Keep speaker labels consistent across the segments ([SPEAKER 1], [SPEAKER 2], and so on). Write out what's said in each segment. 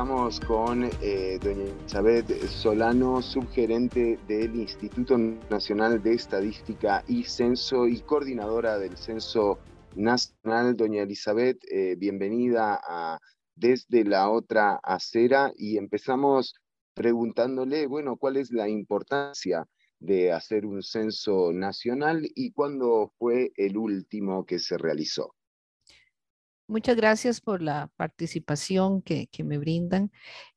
[SPEAKER 1] estamos con eh, doña Elizabeth Solano, subgerente del Instituto Nacional de Estadística y Censo y coordinadora del Censo Nacional. Doña Elizabeth, eh, bienvenida a Desde la Otra Acera y empezamos preguntándole, bueno, ¿cuál es la importancia de hacer un censo nacional y cuándo fue el último que se realizó?
[SPEAKER 2] Muchas gracias por la participación que, me brindan.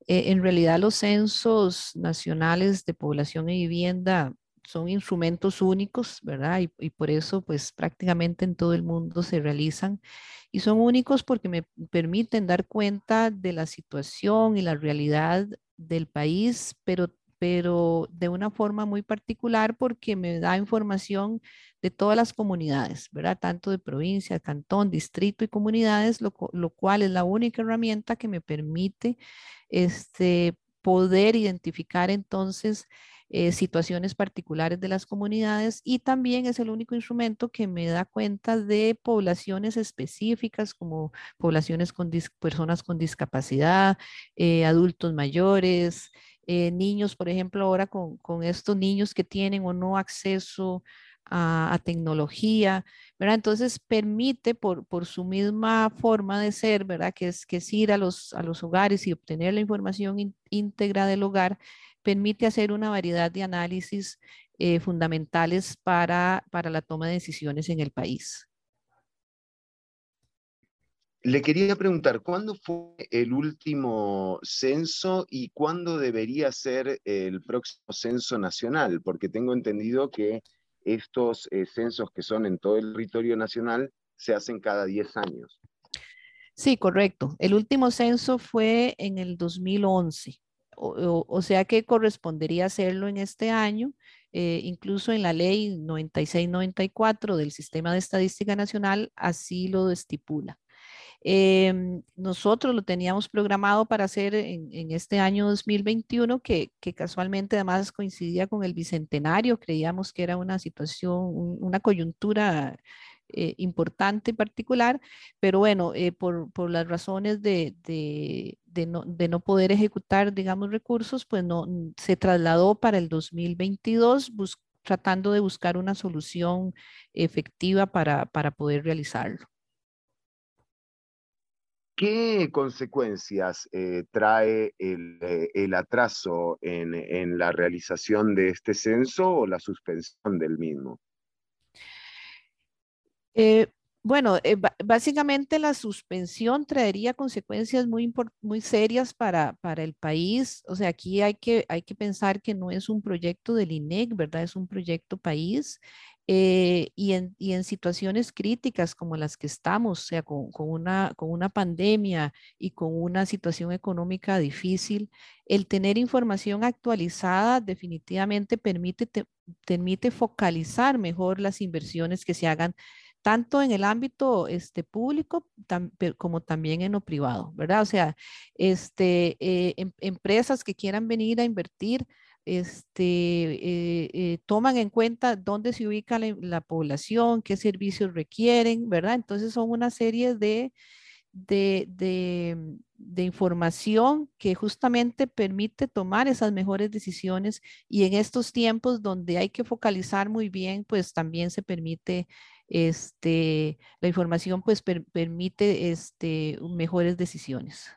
[SPEAKER 2] Eh, en realidad los censos nacionales de población y vivienda son instrumentos únicos, ¿verdad? Y, y, por eso pues prácticamente en todo el mundo se realizan. Y son únicos porque me permiten dar cuenta de la situación y la realidad del país, pero pero de una forma muy particular porque me da información de todas las comunidades, ¿verdad? Tanto de provincia, cantón, distrito y comunidades, lo, cual es la única herramienta que me permite este, poder identificar entonces eh, situaciones particulares de las comunidades y también es el único instrumento que me da cuenta de poblaciones específicas como poblaciones con personas con discapacidad, eh, adultos mayores, eh, niños, por ejemplo, ahora con, estos niños que tienen o no acceso a, tecnología, ¿verdad? Entonces permite por, su misma forma de ser, ¿verdad? Que es, que es ir a los, a los hogares y obtener la información íntegra del hogar, permite hacer una variedad de análisis eh, fundamentales para, para la toma de decisiones en el país.
[SPEAKER 1] Le quería preguntar, ¿cuándo fue el último censo y cuándo debería ser el próximo censo nacional? Porque tengo entendido que estos eh, censos que son en todo el territorio nacional se hacen cada 10 años.
[SPEAKER 2] Sí, correcto. El último censo fue en el 2011, o, sea que correspondería hacerlo en este año. Eh, incluso en la ley 9694 del Sistema de Estadística Nacional así lo estipula. Em, nosotros lo teníamos programado para hacer en, este año 2021, que, casualmente además coincidía con el bicentenario. Creíamos que era una situación, una coyuntura eh, importante y particular, pero bueno, eh, por, las razones de, no, poder ejecutar, digamos, recursos, pues no se trasladó para el 2022, tratando de buscar una solución efectiva para poder realizarlo.
[SPEAKER 1] ¿Qué consecuencias eh, trae eh, el, atraso en, la realización de este censo o la suspensión del mismo?
[SPEAKER 2] Eh, bueno, básicamente la suspensión traería consecuencias muy, muy serias para, para, el país. O sea, aquí hay que, hay que pensar que no es un proyecto del INEC, ¿verdad? Es un proyecto país eh, y, en, y, en, situaciones críticas como las que estamos, o sea, con, con, una, con una pandemia y con una situación económica difícil, el tener información actualizada definitivamente permite, permite focalizar mejor las inversiones que se hagan tanto en el ámbito este, público como también en lo privado, ¿verdad? O sea, este, eh, em, empresas que quieran venir a invertir este, eh, eh, toman en cuenta dónde se ubica la, población, qué servicios requieren, ¿verdad? Entonces son una serie de, de, de, información que justamente permite tomar esas mejores decisiones y en estos tiempos donde hay que focalizar muy bien, pues también se permite, este, la información pues permite este, mejores decisiones.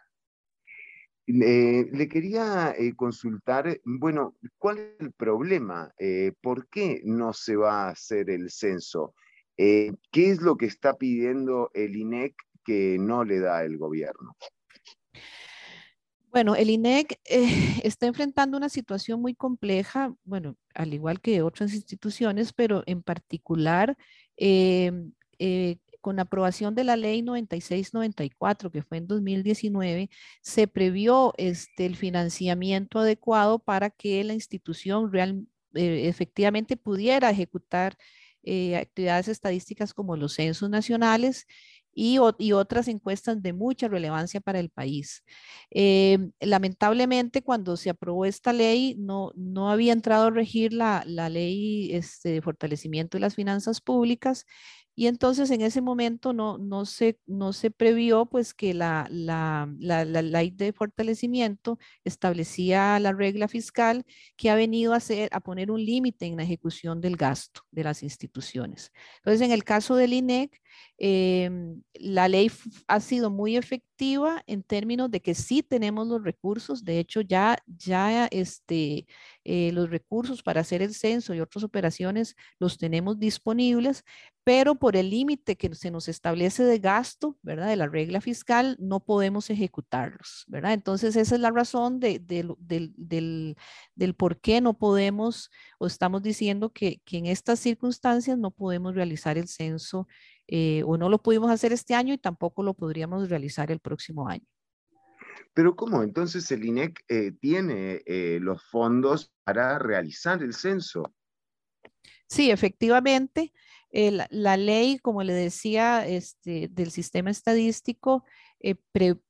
[SPEAKER 1] Eh, le quería eh, consultar, bueno, ¿cuál es el problema? Eh, ¿Por qué no se va a hacer el censo? ¿Qué es lo que está pidiendo el INEC que no le da el gobierno?
[SPEAKER 2] Bueno, el INEC está enfrentando una situación muy compleja, bueno, al igual que otras instituciones, pero en particular con aprobación de la ley 9694, que fue en 2019, se previó este, el financiamiento adecuado para que la institución real, eh, efectivamente pudiera ejecutar eh, actividades estadísticas como los censos nacionales y, otras encuestas de mucha relevancia para el país. Eh, lamentablemente, cuando se aprobó esta ley, no, no había entrado a regir la, ley este, de fortalecimiento de las finanzas públicas y entonces en ese momento no, no, se, no se previó pues que la, la, la, la ley de fortalecimiento establecía la regla fiscal que ha venido a, hacer, a poner un límite en la ejecución del gasto de las instituciones. Entonces en el caso del INEC, Em, la ley ha sido muy efectiva en términos de que sí tenemos los recursos. De hecho, ya, ya este, eh, los recursos para hacer el censo y otras operaciones los tenemos disponibles, pero por el límite que se nos establece de gasto, ¿verdad? De la regla fiscal, no podemos ejecutarlos, ¿verdad? Entonces, esa es la razón de, del, del, por qué no podemos o estamos diciendo que, que en estas circunstancias no podemos realizar el censo eh, o no lo pudimos hacer este año y tampoco lo podríamos realizar el próximo año.
[SPEAKER 1] Pero ¿cómo? Entonces el INEC eh, tiene eh, los fondos para realizar el censo.
[SPEAKER 2] Sí, efectivamente. la ley, como le decía, este, del sistema estadístico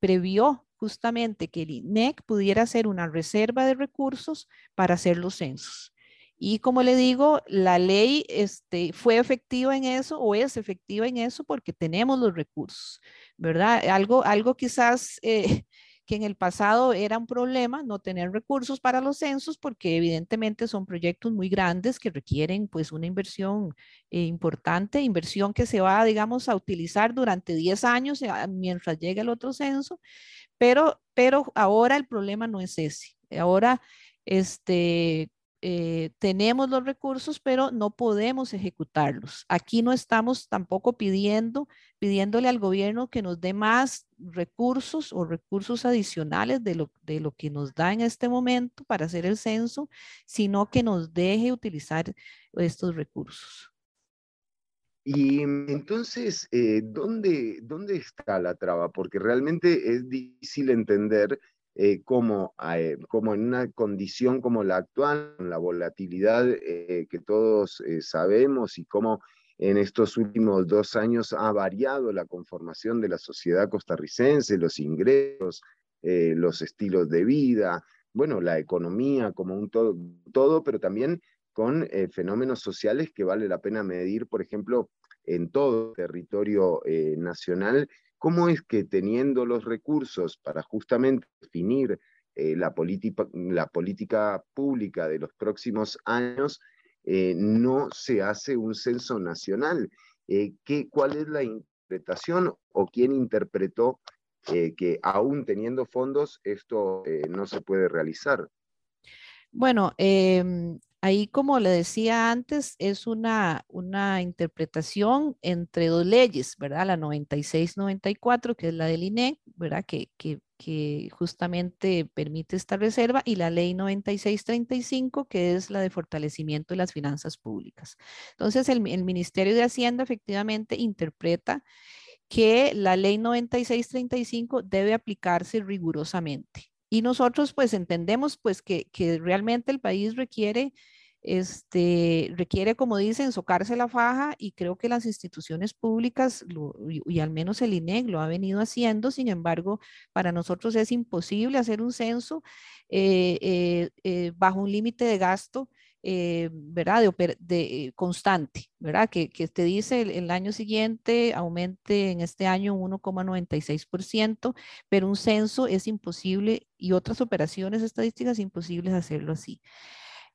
[SPEAKER 2] previó justamente que el INEC pudiera hacer una reserva de recursos para hacer los censos. Y como le digo, la ley este, fue efectiva en eso o es efectiva en eso porque tenemos los recursos, ¿verdad? Algo, algo quizás eh, que en el pasado era un problema no tener recursos para los censos porque evidentemente son proyectos muy grandes que requieren pues una inversión eh, importante, inversión que se va, digamos, a utilizar durante 10 años eh, mientras llegue el otro censo, pero, pero ahora el problema no es ese. Ahora, este, eh, tenemos los recursos, pero no podemos ejecutarlos. Aquí no estamos tampoco pidiendo, pidiéndole al gobierno que nos dé más recursos o recursos adicionales de lo, de lo que nos da en este momento para hacer el censo, sino que nos deje utilizar estos recursos.
[SPEAKER 1] Y entonces, eh, ¿dónde, ¿dónde está la traba? Porque realmente es difícil entender eh, como, eh, como, en una condición como la actual, con la volatilidad eh, que todos sabemos y cómo en estos últimos dos años ha variado la conformación de la sociedad costarricense, los ingresos, los estilos de vida, bueno, la economía como un todo, todo pero también con fenómenos sociales que vale la pena medir, por ejemplo, en todo territorio nacional ¿Cómo es que teniendo los recursos para justamente definir eh, la, la, política pública de los próximos años, eh, no se hace un censo nacional? Eh, ¿qué, ¿Cuál es la interpretación o quién interpretó que aún teniendo fondos esto no se puede realizar?
[SPEAKER 2] Bueno, em, Ahí, como le decía antes, es una, una interpretación entre dos leyes, ¿verdad? La 96-94, que es la del INEC, ¿verdad? Que, que, que, justamente permite esta reserva, y la ley 96-35, que es la de fortalecimiento de las finanzas públicas. Entonces, el, Ministerio de Hacienda efectivamente interpreta que la ley 96-35 debe aplicarse rigurosamente. Y nosotros pues entendemos pues que realmente el país requiere este, requiere, como dicen, socarse la faja y creo que las instituciones públicas y, al menos el INEC lo ha venido haciendo. Sin embargo, para nosotros es imposible hacer un censo eh, eh, eh, bajo un límite de gasto. ¿verdad? De, constante, ¿verdad? Que, que te dice el, el, año siguiente aumente en este año 1,96%, pero un censo es imposible y otras operaciones estadísticas imposibles hacerlo así.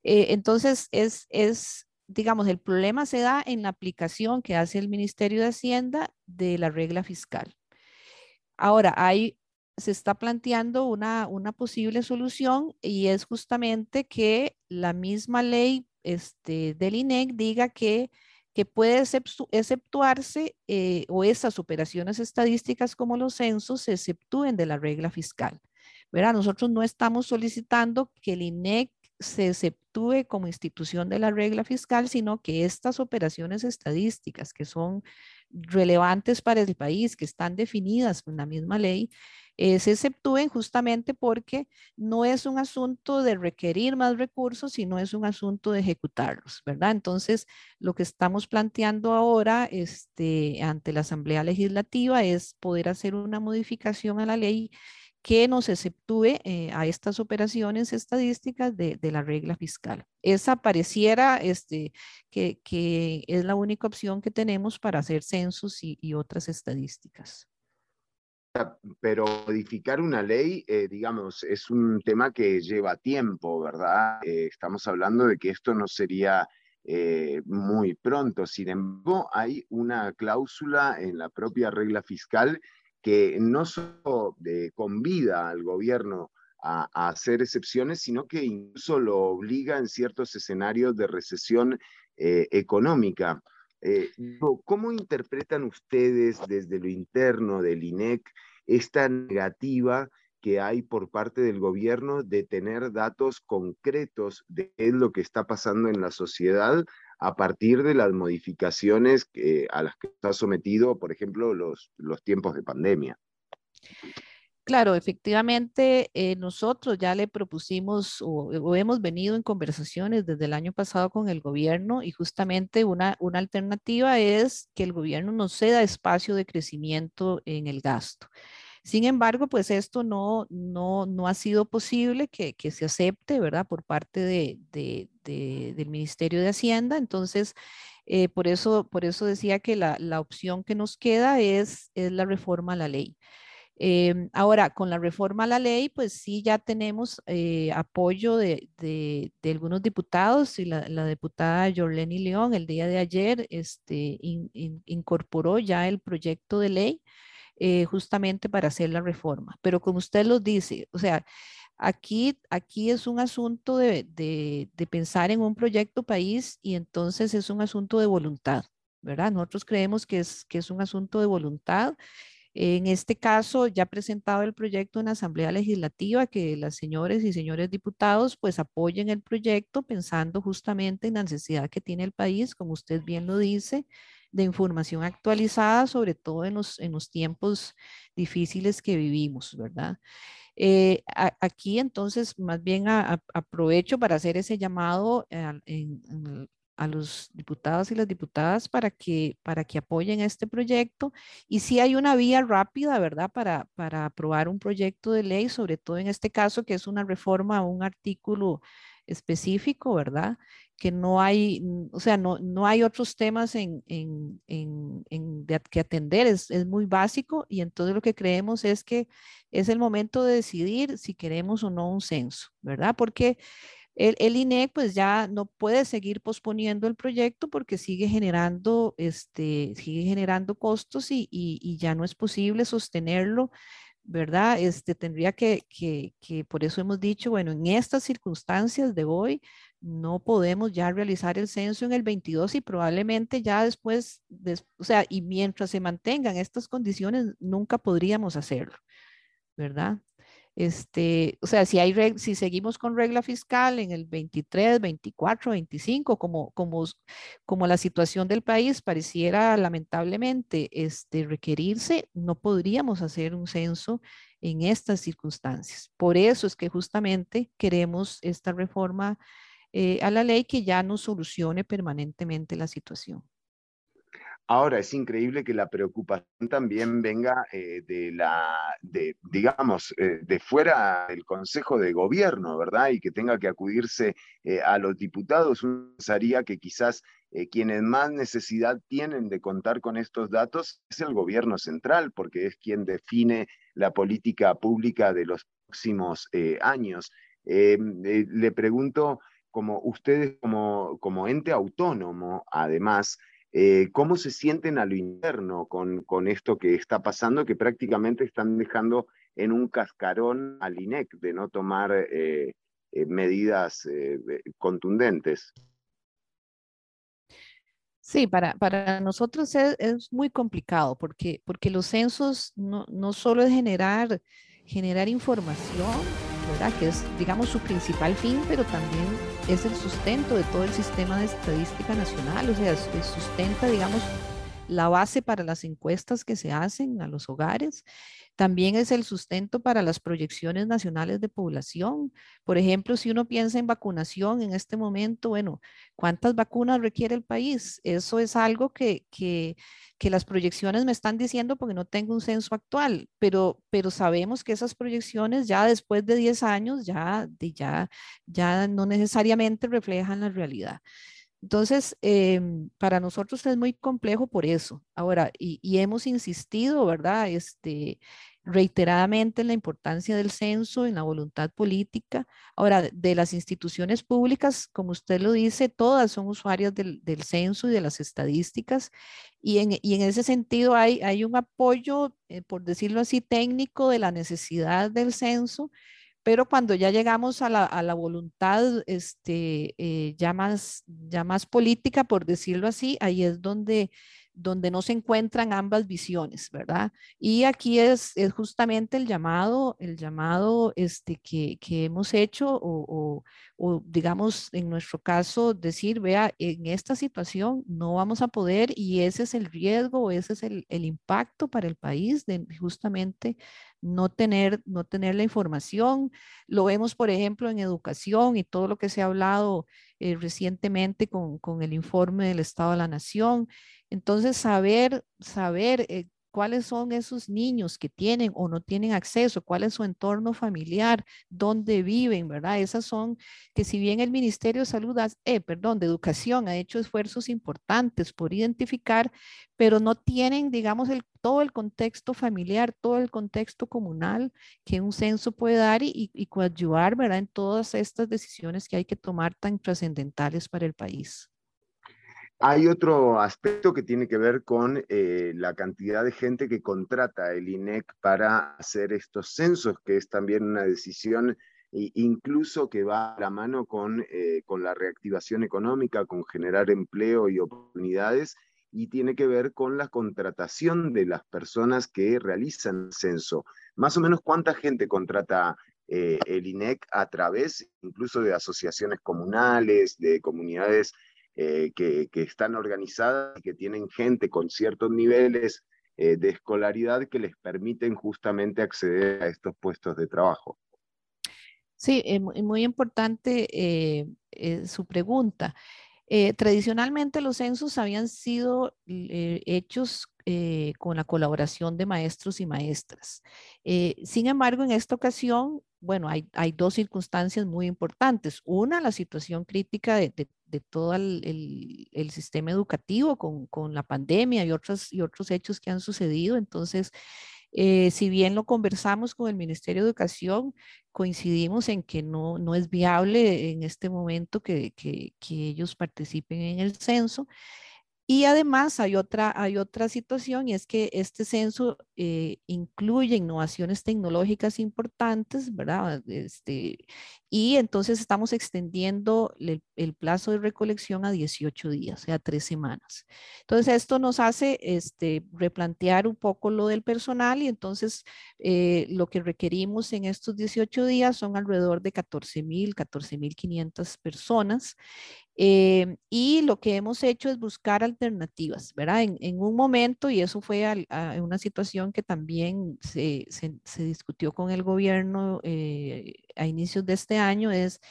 [SPEAKER 2] Eh, entonces, es, es, digamos, el problema se da en la aplicación que hace el Ministerio de Hacienda de la regla fiscal. Ahora, hay, se está planteando una, una posible solución y es justamente que la misma ley este, del INEC diga que, que puede exceptuarse eh, o esas operaciones estadísticas como los censos se exceptúen de la regla fiscal. ¿verdad? Nosotros no estamos solicitando que el INEC se exceptúe como institución de la regla fiscal, sino que estas operaciones estadísticas que son relevantes para el país, que están definidas en la misma ley, eh, se exceptúen justamente porque no es un asunto de requerir más recursos, sino es un asunto de ejecutarlos, ¿verdad? Entonces, lo que estamos planteando ahora este, ante la Asamblea Legislativa es poder hacer una modificación a la ley que nos exceptúe eh, a estas operaciones estadísticas de, la regla fiscal. Esa pareciera este, que, es la única opción que tenemos para hacer censos y, otras estadísticas.
[SPEAKER 1] Pero modificar una ley, eh, digamos, es un tema que lleva tiempo, ¿verdad? Eh, estamos hablando de que esto no sería muy pronto. Sin embargo, hay una cláusula en la propia regla fiscal que no solo eh, convida al gobierno a, hacer excepciones, sino que incluso lo obliga en ciertos escenarios de recesión eh, económica. Eh, ¿Cómo interpretan ustedes desde lo interno del INEC esta negativa que hay por parte del gobierno de tener datos concretos de lo que está pasando en la sociedad a partir de las modificaciones a las que está sometido, por ejemplo, los, los tiempos de pandemia.
[SPEAKER 2] Claro, efectivamente, eh, nosotros ya le propusimos o, hemos venido en conversaciones desde el año pasado con el gobierno y justamente una, una alternativa es que el gobierno nos ceda espacio de crecimiento en el gasto. Sin embargo, pues esto no, no, no ha sido posible que, que, se acepte, ¿verdad? Por parte de, de, del Ministerio de Hacienda. Entonces, eh, por, eso, por eso decía que la, la, opción que nos queda es, es la reforma a la ley. Em, ahora, con la reforma a la ley, pues sí, ya tenemos eh, apoyo de, de, de, algunos diputados y la, la diputada Jorleni León el día de ayer este, incorporó ya el proyecto de ley. Eh, justamente para hacer la reforma. Pero como usted lo dice, o sea, aquí, aquí es un asunto de, de, pensar en un proyecto país y entonces es un asunto de voluntad, ¿verdad? Nosotros creemos que es, que es un asunto de voluntad. En este caso, ya presentado el proyecto en la Asamblea Legislativa, que las señores y señores diputados pues apoyen el proyecto pensando justamente en la necesidad que tiene el país, como usted bien lo dice, de información actualizada, sobre todo en los, en los tiempos difíciles que vivimos, ¿verdad? Eh, aquí entonces más bien aprovecho para hacer ese llamado a, a los diputados y las diputadas para que, para que apoyen este proyecto. Y si hay una vía rápida, ¿verdad? Para, para aprobar un proyecto de ley, sobre todo en este caso que es una reforma a un artículo específico, ¿verdad? Que no hay, o sea, no, no hay otros temas en, en, en, en que atender, es, es, muy básico y entonces lo que creemos es que es el momento de decidir si queremos o no un censo, ¿verdad? Porque el, el INEC pues ya no puede seguir posponiendo el proyecto porque sigue generando, este, sigue generando costos y, y, y ya no es posible sostenerlo ¿verdad? Este, tendría que, que, que, por eso hemos dicho, bueno, en estas circunstancias de hoy no podemos ya realizar el censo en el 22 y probablemente ya después, o sea, y mientras se mantengan estas condiciones, nunca podríamos hacerlo, ¿verdad? Este, o sea, si, hay si seguimos con regla fiscal en el 23, 24, 25, como, como, como la situación del país pareciera lamentablemente este, requerirse, no podríamos hacer un censo en estas circunstancias. Por eso es que justamente queremos esta reforma eh, a la ley que ya nos solucione permanentemente la situación.
[SPEAKER 1] Ahora, es increíble que la preocupación también venga eh, de la, digamos, eh, de fuera del Consejo de Gobierno, ¿verdad? Y que tenga que acudirse a los diputados. Uno pensaría que quizás quienes más necesidad tienen de contar con estos datos es el gobierno central, porque es quien define la política pública de los próximos años. le pregunto, como ustedes como, como ente autónomo, además, eh, ¿Cómo se sienten a lo interno con, con, esto que está pasando, que prácticamente están dejando en un cascarón al INEC de no tomar eh, eh, medidas contundentes?
[SPEAKER 2] Sí, para, para nosotros es, es, muy complicado porque, porque los censos no, no solo es generar, generar información, ¿verdad? que es, digamos, su principal fin, pero también es el sustento de todo el sistema de estadística nacional, o sea, sustenta, digamos, la base para las encuestas que se hacen a los hogares. También es el sustento para las proyecciones nacionales de población. Por ejemplo, si uno piensa en vacunación en este momento, bueno, ¿cuántas vacunas requiere el país? Eso es algo que, que, las proyecciones me están diciendo porque no tengo un censo actual, pero, pero sabemos que esas proyecciones ya después de 10 años ya, ya, ya no necesariamente reflejan la realidad. Entonces, em, para nosotros es muy complejo por eso. Ahora, y, hemos insistido, ¿verdad? Este, reiteradamente en la importancia del censo, en la voluntad política. Ahora, de las instituciones públicas, como usted lo dice, todas son usuarias del, censo y de las estadísticas. Y en, ese sentido hay, hay un apoyo, eh, por decirlo así, técnico de la necesidad del censo pero cuando ya llegamos a la, a la voluntad este, eh, ya, más, ya más política, por decirlo así, ahí es donde donde no se encuentran ambas visiones, ¿verdad? Y aquí es, justamente el llamado, el llamado este, que, hemos hecho o, digamos, en nuestro caso, decir, vea, en esta situación no vamos a poder y ese es el riesgo, ese es el, impacto para el país de justamente no tener, no tener la información. Lo vemos, por ejemplo, en educación y todo lo que se ha hablado eh, recientemente con, el informe del Estado de la Nación. Entonces, saber, saber eh, cuáles son esos niños que tienen o no tienen acceso, cuál es su entorno familiar, dónde viven, ¿verdad? Esas son que si bien el Ministerio de Salud, eh, perdón, de Educación ha hecho esfuerzos importantes por identificar, pero no tienen, digamos, el, todo el contexto familiar, todo el contexto comunal que un censo puede dar y, y coadyuvar, ¿verdad? En todas estas decisiones que hay que tomar tan trascendentales para el país.
[SPEAKER 1] Hay otro aspecto que tiene que ver con eh, la cantidad de gente que contrata el INEC para hacer estos censos, que es también una decisión incluso que va a la mano con, eh, con la reactivación económica, con generar empleo y oportunidades, y tiene que ver con la contratación de las personas que realizan el censo. Más o menos cuánta gente contrata eh, el INEC a través incluso de asociaciones comunales, de comunidades eh, que, están organizadas y que tienen gente con ciertos niveles eh, de escolaridad que les permiten justamente acceder a estos puestos de trabajo.
[SPEAKER 2] Sí, es muy importante eh, su pregunta. tradicionalmente los censos habían sido hechos con la colaboración de maestros y maestras. sin embargo, en esta ocasión bueno, hay, dos circunstancias muy importantes. Una, la situación crítica de, de, todo el, el, sistema educativo con, con, la pandemia y otros, y otros hechos que han sucedido. Entonces, eh, si bien lo conversamos con el Ministerio de Educación, coincidimos en que no, no es viable en este momento que, que, que ellos participen en el censo. Y además hay otra, hay otra situación y es que este censo eh, incluye innovaciones tecnológicas importantes, ¿verdad? Este, y entonces estamos extendiendo el, plazo de recolección a 18 días, o sea, tres semanas. Entonces esto nos hace este, replantear un poco lo del personal y entonces eh, lo que requerimos en estos 18 días son alrededor de 14 mil, 14 mil 500 personas. Eh, y lo que hemos hecho es buscar alternativas, ¿verdad? En, un momento, y eso fue una situación que también se, se, se discutió con el gobierno eh, a inicios de este año, es,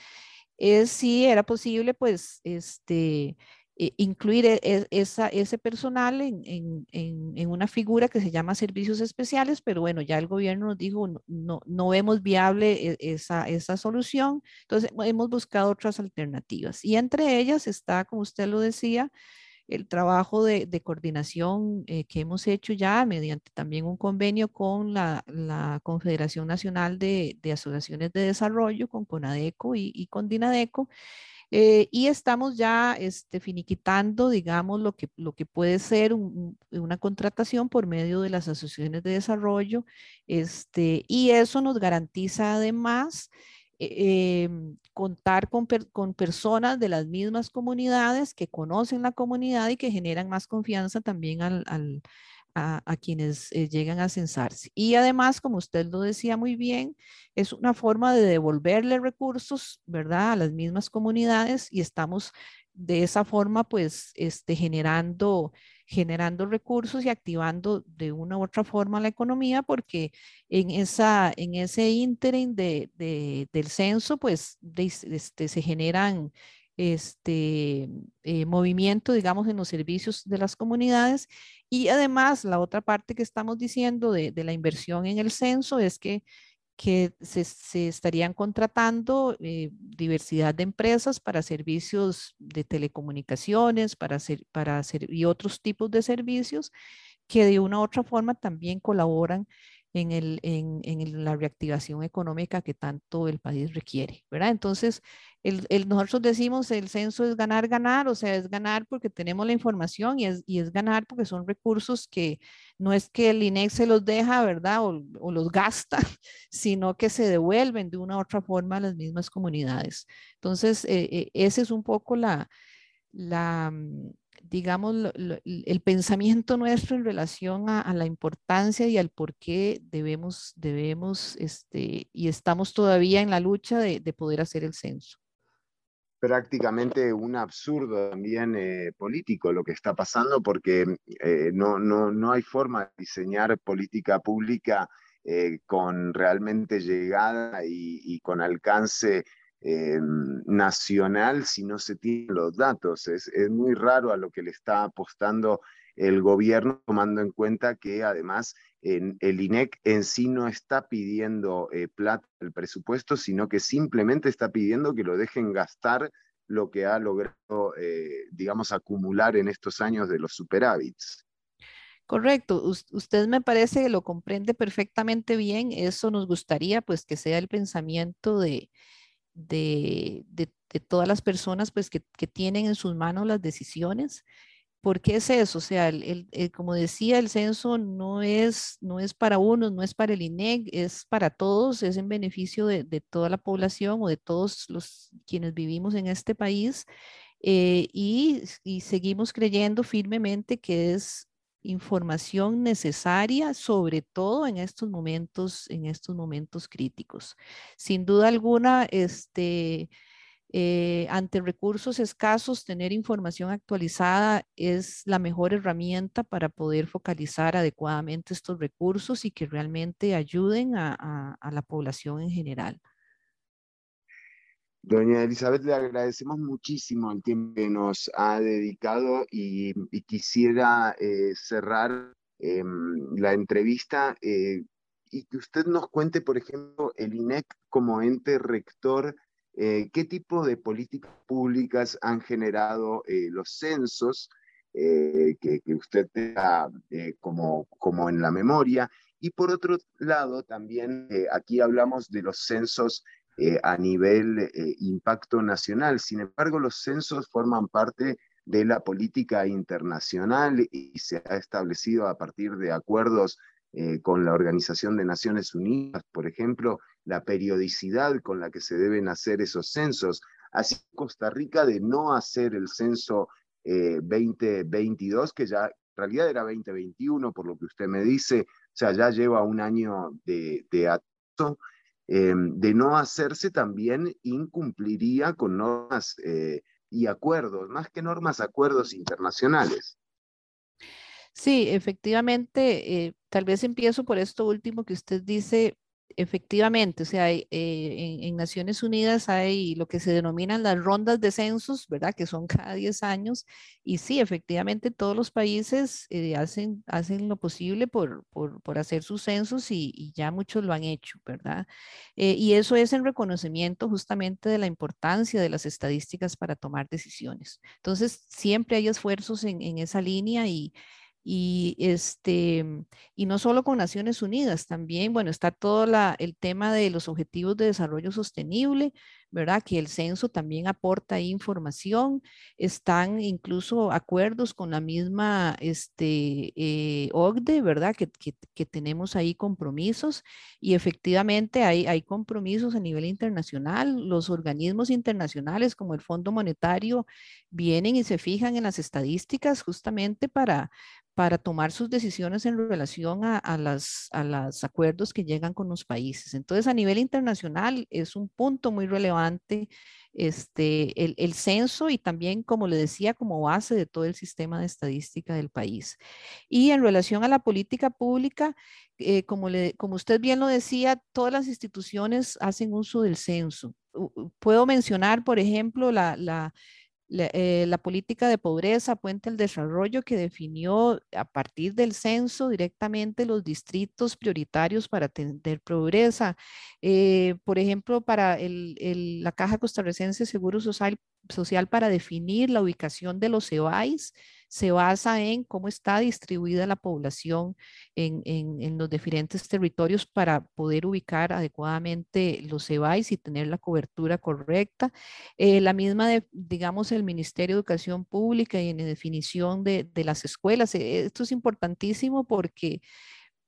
[SPEAKER 2] es si era posible, pues, este, eh, incluir e, e, esa, ese personal en, en, en, una figura que se llama servicios especiales, pero bueno, ya el gobierno nos dijo, no, no, vemos viable e, esa, esa solución, entonces hemos buscado otras alternativas. Y entre ellas está, como usted lo decía, el trabajo de, de coordinación eh, que hemos hecho ya mediante también un convenio con la, la Confederación Nacional de, de, Asociaciones de Desarrollo, con CONADECO y, y con DINADECO, eh, y estamos ya este, finiquitando, digamos, lo que, lo que puede ser una contratación por medio de las asociaciones de desarrollo. Este, y eso nos garantiza además eh, em, contar con, con, personas de las mismas comunidades que conocen la comunidad y que generan más confianza también al, al a, quienes eh, llegan a censarse. Y además, como usted lo decía muy bien, es una forma de devolverle recursos, ¿verdad?, a las mismas comunidades y estamos de esa forma, pues, este, generando, generando recursos y activando de una u otra forma la economía, porque en, esa, en ese ínterin de, del censo, pues este, se generan este eh, movimiento, digamos, en los servicios de las comunidades. Y además, la otra parte que estamos diciendo de, la inversión en el censo es que se estarían contratando eh, diversidad de empresas para servicios de telecomunicaciones, para hacer, para hacer, y otros tipos de servicios que de una u otra forma también colaboran en, el, en, en, la reactivación económica que tanto el país requiere, ¿verdad? Entonces, el, el, nosotros decimos el censo es ganar, ganar, o sea, es ganar porque tenemos la información y es, y es ganar porque son recursos que no es que el INEC se los deja, ¿verdad? O, o los gasta, sino que se devuelven de una u otra forma a las mismas comunidades. Entonces, eh, eh, ese es un poco la, la, digamos, el pensamiento nuestro en relación a, la importancia y al por qué debemos, debemos, este, y estamos todavía en la lucha de, poder hacer el censo.
[SPEAKER 1] Prácticamente un absurdo también eh, político lo que está pasando, porque eh, no, no, no hay forma de diseñar política pública eh, con realmente llegada y, y con alcance eh, nacional si no se tienen los datos. Es, muy raro a lo que le está apostando el gobierno, tomando en cuenta que además el INEC en sí no está pidiendo eh, plata el presupuesto, sino que simplemente está pidiendo que lo dejen gastar lo que ha logrado, eh, digamos, acumular en estos años de los superávits.
[SPEAKER 2] Correcto, usted me parece que lo comprende perfectamente bien. Eso nos gustaría, pues, que sea el pensamiento de, de, todas las personas pues, que, tienen en sus manos las decisiones. ¿Por qué es eso? O sea, el, como decía, el censo no es, no es para uno, no es para el INEC, es para todos, es en beneficio de, toda la población o de todos los quienes vivimos en este país. Eh, y, y seguimos creyendo firmemente que es información necesaria, sobre todo en estos momentos, en estos momentos críticos. Sin duda alguna, este, eh, ante recursos escasos, tener información actualizada es la mejor herramienta para poder focalizar adecuadamente estos recursos y que realmente ayuden a la población en general.
[SPEAKER 1] Doña Elizabeth, le agradecemos muchísimo el tiempo que nos ha dedicado y, quisiera eh, cerrar em, la entrevista eh, y que usted nos cuente, por ejemplo, el INEC como ente rector, eh, qué tipo de políticas públicas han generado los censos que, que, usted tenga como, como en la memoria. Y por otro lado, también aquí hablamos de los censos eh, a nivel eh, impacto nacional. Sin embargo, los censos forman parte de la política internacional y se ha establecido a partir de acuerdos eh, con la Organización de Naciones Unidas, por ejemplo, la periodicidad con la que se deben hacer esos censos. Así Costa Rica de no hacer el censo 2022, que ya en realidad era 2021, por lo que usted me dice, o sea, ya lleva un año de, de eh, de no hacerse también incumpliría con normas eh, y acuerdos, más que normas, acuerdos internacionales.
[SPEAKER 2] Sí, efectivamente, eh, tal vez empiezo por esto último que usted dice, Efectivamente, o sea, eh, en, Naciones Unidas hay lo que se denominan las rondas de censos, ¿verdad? Que son cada 10 años. Y sí, efectivamente, todos los países eh, hacen, hacen lo posible por, por, por hacer sus censos y, ya muchos lo han hecho, ¿verdad? Eh, y eso es en reconocimiento justamente de la importancia de las estadísticas para tomar decisiones. Entonces, siempre hay esfuerzos en, en esa línea y, y, este, y no solo con Naciones Unidas, también, bueno, está todo la, el tema de los objetivos de desarrollo sostenible, ¿verdad? Que el censo también aporta información, están incluso acuerdos con la misma este, eh, OCDE, ¿verdad? Que, que, que, tenemos ahí compromisos y efectivamente hay, hay compromisos a nivel internacional. Los organismos internacionales como el Fondo Monetario vienen y se fijan en las estadísticas justamente para, para tomar sus decisiones en relación a, a, las, los acuerdos que llegan con los países. Entonces, a nivel internacional es un punto muy relevante este, el, censo y también, como le decía, como base de todo el sistema de estadística del país. Y en relación a la política pública, eh, como, usted bien lo decía, todas las instituciones hacen uso del censo. Puedo mencionar, por ejemplo, la eh, la, política de pobreza, Puente al Desarrollo, que definió a partir del censo directamente los distritos prioritarios para atender pobreza. Eh, por ejemplo, para la Caja Costarricense Seguro Social, Social para definir la ubicación de los EBAIS se basa en cómo está distribuida la población en, los diferentes territorios para poder ubicar adecuadamente los EBAIS y tener la cobertura correcta. Eh, la misma, digamos, el Ministerio de Educación Pública y en la definición de, de las escuelas. Eh, esto es importantísimo porque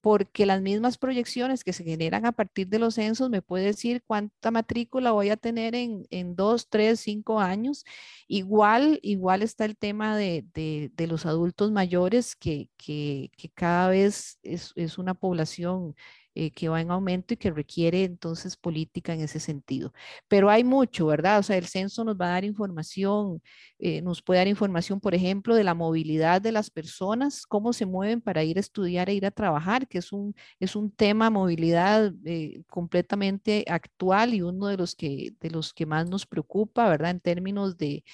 [SPEAKER 2] porque las mismas proyecciones que se generan a partir de los censos me puede decir cuánta matrícula voy a tener en, en dos, tres, cinco años. Igual, igual está el tema de, de, los adultos mayores, que, que, que cada vez es, es, una población eh, que va en aumento y que requiere entonces política en ese sentido. Pero hay mucho, ¿verdad? O sea, el censo nos va a dar información, eh, nos puede dar información, por ejemplo, de la movilidad de las personas, cómo se mueven para ir a estudiar e ir a trabajar, que es un, es un tema movilidad eh, completamente actual y uno de los, que, de los que más nos preocupa, ¿verdad? En términos de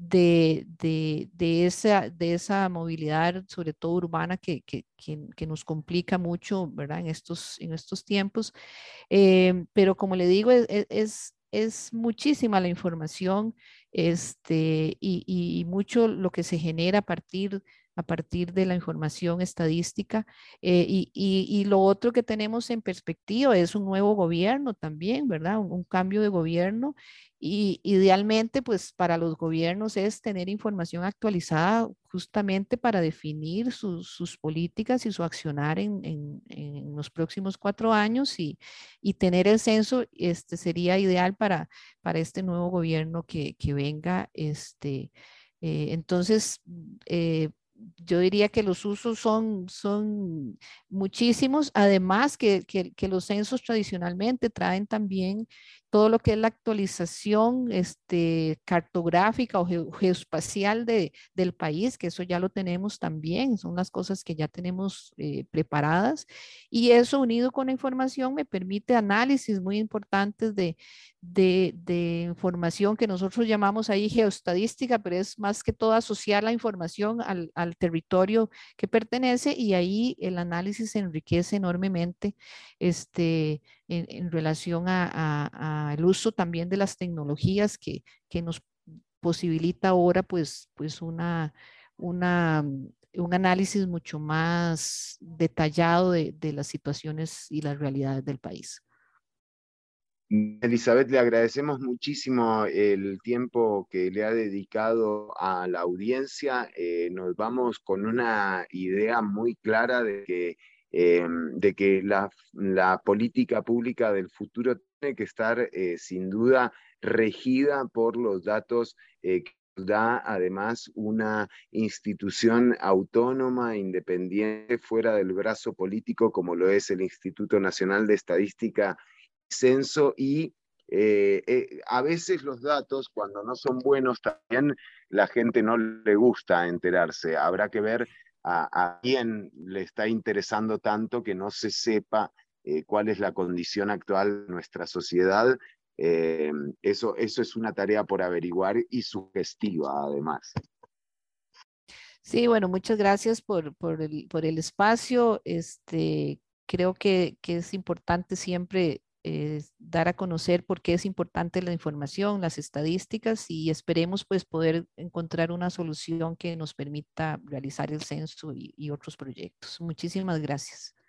[SPEAKER 2] de, de, de, esa, de esa movilidad, sobre todo urbana, que, que, que, nos complica mucho, ¿verdad? En estos, en estos tiempos. Eh, pero como le digo, es, es, es muchísima la información este, y, y, mucho lo que se genera a partir a partir de la información estadística. Eh, y, y, lo otro que tenemos en perspectiva es un nuevo gobierno también, ¿verdad? Un, cambio de gobierno. Y idealmente, pues para los gobiernos es tener información actualizada justamente para definir sus, políticas y su accionar en, en, en, los próximos cuatro años y, y, tener el censo este, sería ideal para, para este nuevo gobierno que, que venga. Este, eh, entonces, eh, yo diría que los usos son, son muchísimos, además que, que, que, los censos tradicionalmente traen también todo lo que es la actualización este, cartográfica o geoespacial de, del país, que eso ya lo tenemos también, son las cosas que ya tenemos eh, preparadas. Y eso unido con la información me permite análisis muy importantes de, de, información que nosotros llamamos ahí geoestadística, pero es más que todo asociar la información al, al territorio que pertenece y ahí el análisis se enriquece enormemente este, en, relación al uso también de las tecnologías que, que nos posibilita ahora pues, pues una, una, un análisis mucho más detallado de, de, las situaciones y las realidades del país.
[SPEAKER 1] Elizabeth, le agradecemos muchísimo el tiempo que le ha dedicado a la audiencia. Eh, nos vamos con una idea muy clara de que eh, de que la, política pública del futuro tiene que estar eh, sin duda regida por los datos que da además una institución autónoma, independiente, fuera del brazo político, como lo es el Instituto Nacional de Estadística y Censo, y a veces los datos, cuando no son buenos, también la gente no le gusta enterarse. Habrá que ver a, quién le está interesando tanto que no se sepa eh, cuál es la condición actual de nuestra sociedad. Eh, eso, eso es una tarea por averiguar y sugestiva además.
[SPEAKER 2] Sí, bueno, muchas gracias por, por, el, por el espacio. Este, creo que, que es importante siempre dar a conocer por qué es importante la información, las estadísticas y esperemos pues poder encontrar una solución que nos permita realizar el censo y otros proyectos. Muchísimas gracias.